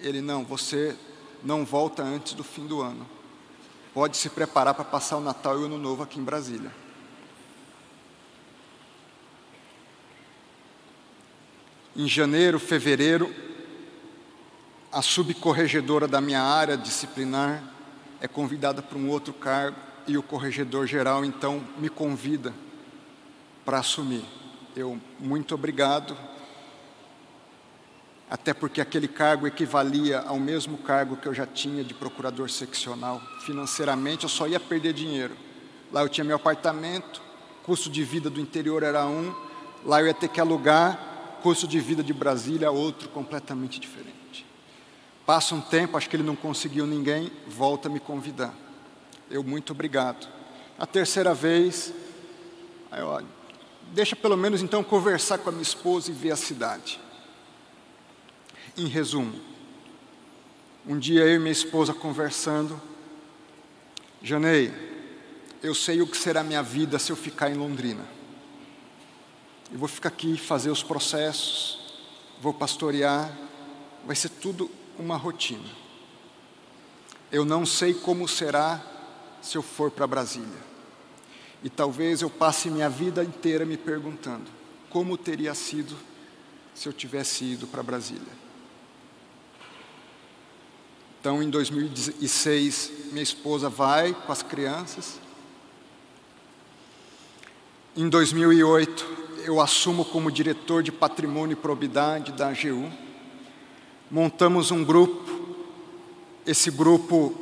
Ele, não, você não volta antes do fim do ano pode se preparar para passar o Natal e o Ano Novo aqui em Brasília. Em janeiro, fevereiro, a subcorregedora da minha área disciplinar é convidada para um outro cargo e o corregedor-geral então me convida para assumir. Eu, muito obrigado, até porque aquele cargo equivalia ao mesmo cargo que eu já tinha de procurador seccional. Financeiramente, eu só ia perder dinheiro. Lá eu tinha meu apartamento, custo de vida do interior era um, lá eu ia ter que alugar, custo de vida de Brasília outro completamente diferente. Passa um tempo, acho que ele não conseguiu ninguém, volta a me convidar. Eu, muito obrigado. A terceira vez, aí, olha, deixa pelo menos então conversar com a minha esposa e ver a cidade. Em resumo, um dia eu e minha esposa conversando, Janei, eu sei o que será minha vida se eu ficar em Londrina. Eu vou ficar aqui, fazer os processos, vou pastorear, vai ser tudo uma rotina. Eu não sei como será se eu for para Brasília. E talvez eu passe minha vida inteira me perguntando como teria sido se eu tivesse ido para Brasília. Então, em 2006, minha esposa vai com as crianças. Em 2008, eu assumo como diretor de patrimônio e probidade da AGU. Montamos um grupo, esse grupo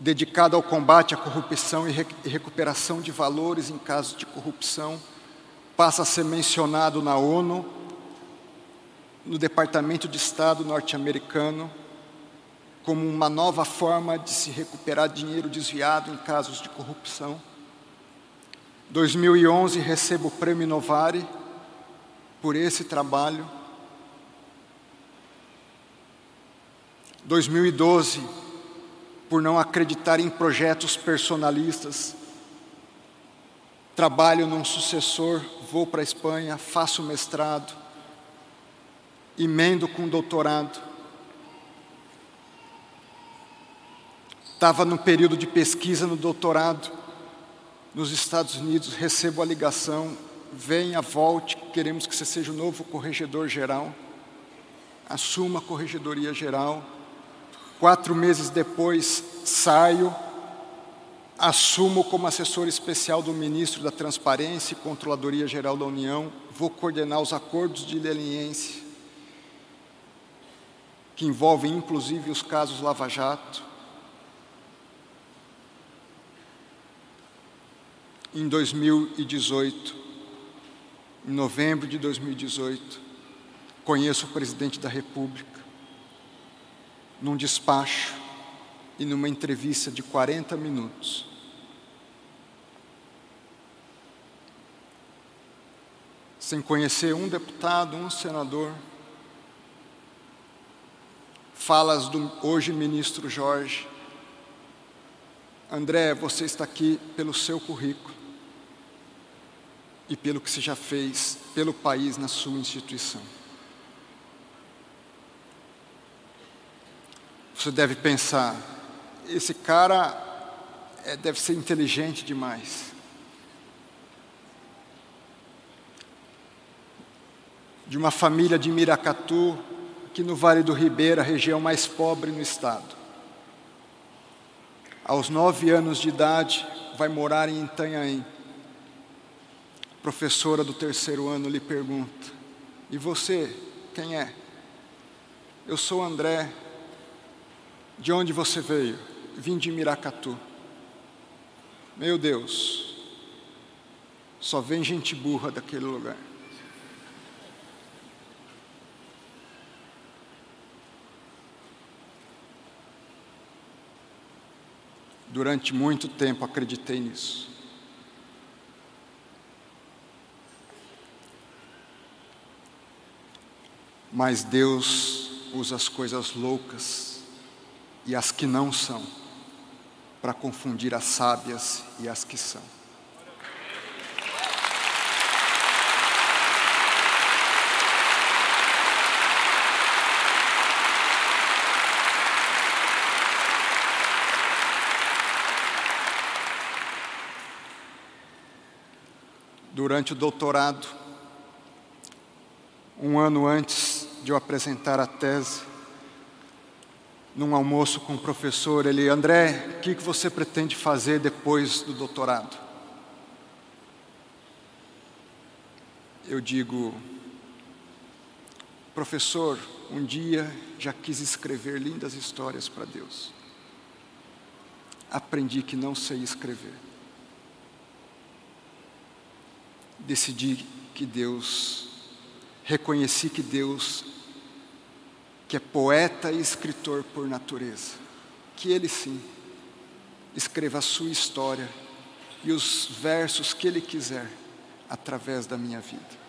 dedicado ao combate à corrupção e, e recuperação de valores em casos de corrupção, passa a ser mencionado na ONU, no Departamento de Estado norte-americano, como uma nova forma de se recuperar dinheiro desviado em casos de corrupção. 2011 recebo o Prêmio Novare por esse trabalho. 2012 por não acreditar em projetos personalistas. Trabalho num sucessor, vou para a Espanha, faço mestrado, emendo com doutorado. Estava no período de pesquisa no doutorado nos Estados Unidos, recebo a ligação, venha, volte, queremos que você seja o novo corregedor geral, assuma a corregedoria geral. Quatro meses depois, saio, assumo como assessor especial do ministro da Transparência e Controladoria Geral da União, vou coordenar os acordos de leniência, que envolvem inclusive os casos Lava Jato. em 2018, em novembro de 2018, conheço o presidente da República num despacho e numa entrevista de 40 minutos. Sem conhecer um deputado, um senador, falas do hoje ministro Jorge. André, você está aqui pelo seu currículo e pelo que você já fez pelo país na sua instituição. Você deve pensar, esse cara é, deve ser inteligente demais. De uma família de Miracatu, aqui no Vale do Ribeira, a região mais pobre no estado. Aos nove anos de idade, vai morar em Itanhaém professora do terceiro ano lhe pergunta: E você, quem é? Eu sou André. De onde você veio? Vim de Miracatu. Meu Deus, só vem gente burra daquele lugar. Durante muito tempo acreditei nisso. Mas Deus usa as coisas loucas e as que não são para confundir as sábias e as que são. Durante o doutorado, um ano antes de eu apresentar a tese, num almoço com o um professor, ele, André, o que você pretende fazer depois do doutorado? Eu digo, professor, um dia já quis escrever lindas histórias para Deus. Aprendi que não sei escrever. Decidi que Deus, reconheci que Deus que é poeta e escritor por natureza, que ele sim escreva a sua história e os versos que ele quiser através da minha vida.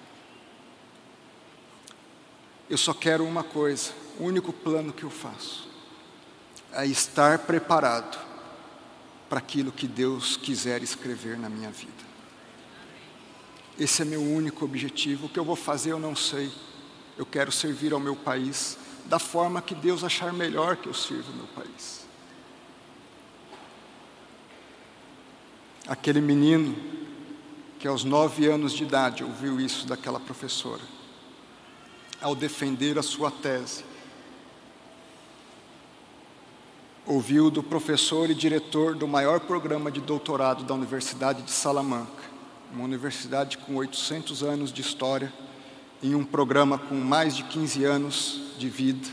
Eu só quero uma coisa, o único plano que eu faço é estar preparado para aquilo que Deus quiser escrever na minha vida. Esse é meu único objetivo. O que eu vou fazer eu não sei. Eu quero servir ao meu país da forma que Deus achar melhor que eu sirva o meu país. Aquele menino que aos nove anos de idade ouviu isso daquela professora, ao defender a sua tese, ouviu do professor e diretor do maior programa de doutorado da Universidade de Salamanca, uma universidade com 800 anos de história, em um programa com mais de 15 anos de vida,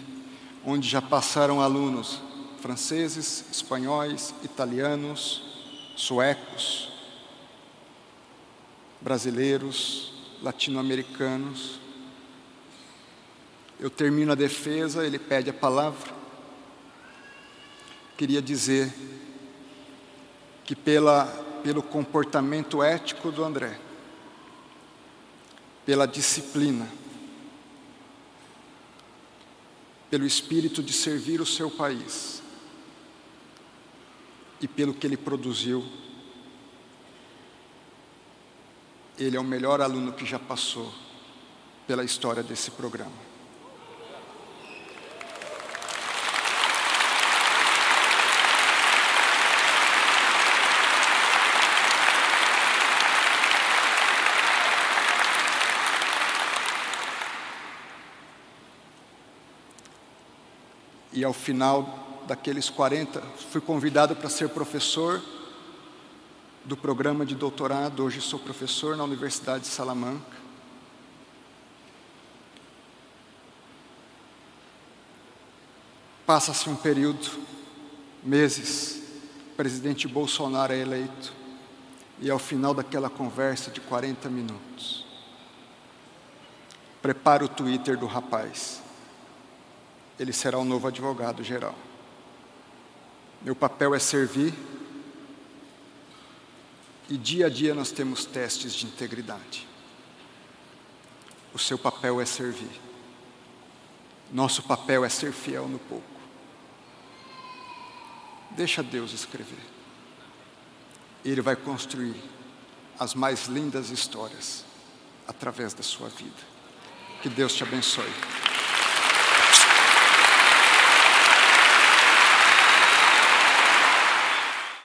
onde já passaram alunos franceses, espanhóis, italianos, suecos, brasileiros, latino-americanos. Eu termino a defesa, ele pede a palavra. Queria dizer que pela, pelo comportamento ético do André, pela disciplina, pelo espírito de servir o seu país e pelo que ele produziu. Ele é o melhor aluno que já passou pela história desse programa. E ao final daqueles 40, fui convidado para ser professor do programa de doutorado. Hoje sou professor na Universidade de Salamanca. Passa-se um período, meses, o presidente Bolsonaro é eleito, e ao final daquela conversa de 40 minutos, prepara o Twitter do rapaz ele será o novo advogado geral. Meu papel é servir, e dia a dia nós temos testes de integridade. O seu papel é servir. Nosso papel é ser fiel no pouco. Deixa Deus escrever. Ele vai construir as mais lindas histórias através da sua vida. Que Deus te abençoe.